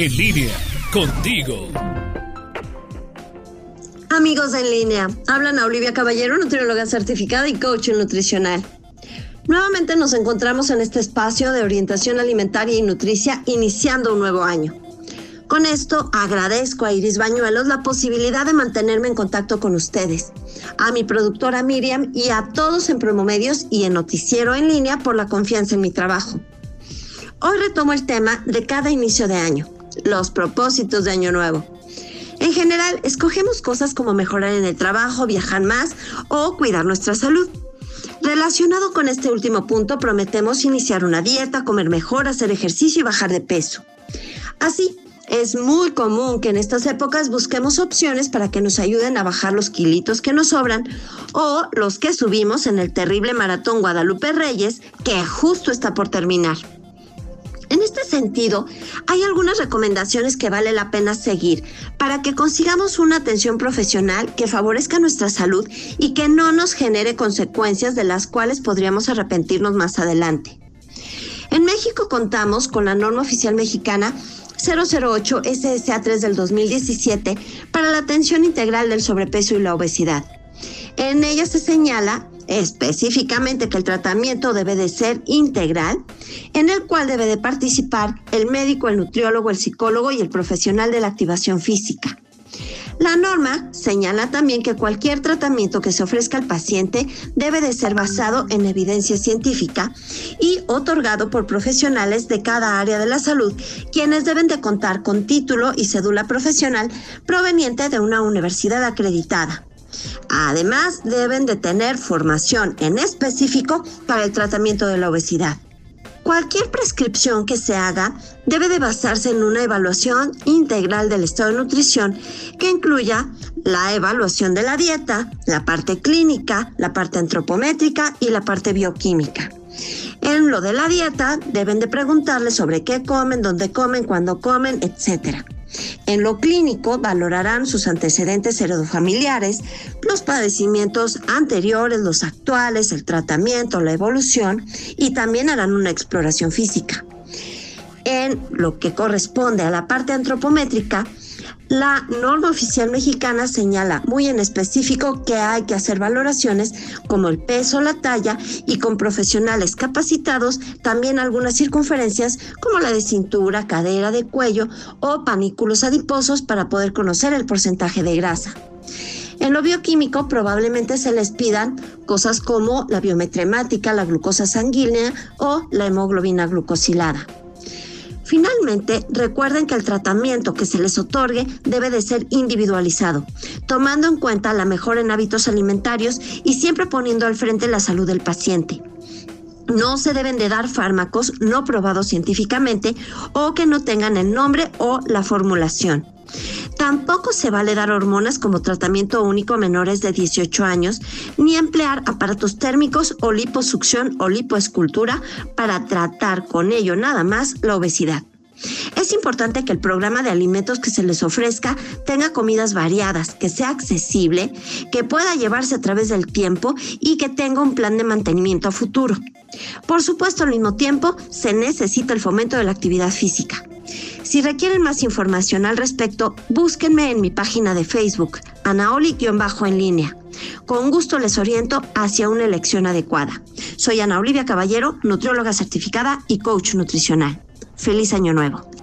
En línea, contigo. Amigos en línea, hablan a Olivia Caballero, nutrióloga certificada y coach nutricional. Nuevamente nos encontramos en este espacio de orientación alimentaria y nutricia iniciando un nuevo año. Con esto agradezco a Iris Bañuelos la posibilidad de mantenerme en contacto con ustedes, a mi productora Miriam y a todos en Promomedios y en Noticiero en línea por la confianza en mi trabajo. Hoy retomo el tema de cada inicio de año, los propósitos de año nuevo. En general, escogemos cosas como mejorar en el trabajo, viajar más o cuidar nuestra salud. Relacionado con este último punto, prometemos iniciar una dieta, comer mejor, hacer ejercicio y bajar de peso. Así, es muy común que en estas épocas busquemos opciones para que nos ayuden a bajar los kilitos que nos sobran o los que subimos en el terrible maratón Guadalupe Reyes que justo está por terminar. Este sentido, hay algunas recomendaciones que vale la pena seguir para que consigamos una atención profesional que favorezca nuestra salud y que no nos genere consecuencias de las cuales podríamos arrepentirnos más adelante. En México contamos con la norma oficial mexicana 008 SSA 3 del 2017 para la atención integral del sobrepeso y la obesidad. En ella se señala específicamente que el tratamiento debe de ser integral, en el cual debe de participar el médico, el nutriólogo, el psicólogo y el profesional de la activación física. La norma señala también que cualquier tratamiento que se ofrezca al paciente debe de ser basado en evidencia científica y otorgado por profesionales de cada área de la salud, quienes deben de contar con título y cédula profesional proveniente de una universidad acreditada. Además, deben de tener formación en específico para el tratamiento de la obesidad. Cualquier prescripción que se haga debe de basarse en una evaluación integral del estado de nutrición que incluya la evaluación de la dieta, la parte clínica, la parte antropométrica y la parte bioquímica. En lo de la dieta deben de preguntarle sobre qué comen, dónde comen, cuándo comen, etc. En lo clínico valorarán sus antecedentes heredofamiliares, los padecimientos anteriores, los actuales, el tratamiento, la evolución y también harán una exploración física. En lo que corresponde a la parte antropométrica, la norma oficial mexicana señala muy en específico que hay que hacer valoraciones como el peso, la talla y con profesionales capacitados también algunas circunferencias como la de cintura, cadera, de cuello o panículos adiposos para poder conocer el porcentaje de grasa. En lo bioquímico probablemente se les pidan cosas como la biometremática, la glucosa sanguínea o la hemoglobina glucosilada. Finalmente, recuerden que el tratamiento que se les otorgue debe de ser individualizado, tomando en cuenta la mejora en hábitos alimentarios y siempre poniendo al frente la salud del paciente. No se deben de dar fármacos no probados científicamente o que no tengan el nombre o la formulación. Tampoco se vale dar hormonas como tratamiento único a menores de 18 años, ni emplear aparatos térmicos o liposucción o lipoescultura para tratar con ello nada más la obesidad. Es importante que el programa de alimentos que se les ofrezca tenga comidas variadas, que sea accesible, que pueda llevarse a través del tiempo y que tenga un plan de mantenimiento a futuro. Por supuesto, al mismo tiempo, se necesita el fomento de la actividad física. Si requieren más información al respecto, búsquenme en mi página de Facebook, anaoli-en línea. Con gusto les oriento hacia una elección adecuada. Soy Ana Olivia Caballero, nutrióloga certificada y coach nutricional. Feliz año nuevo.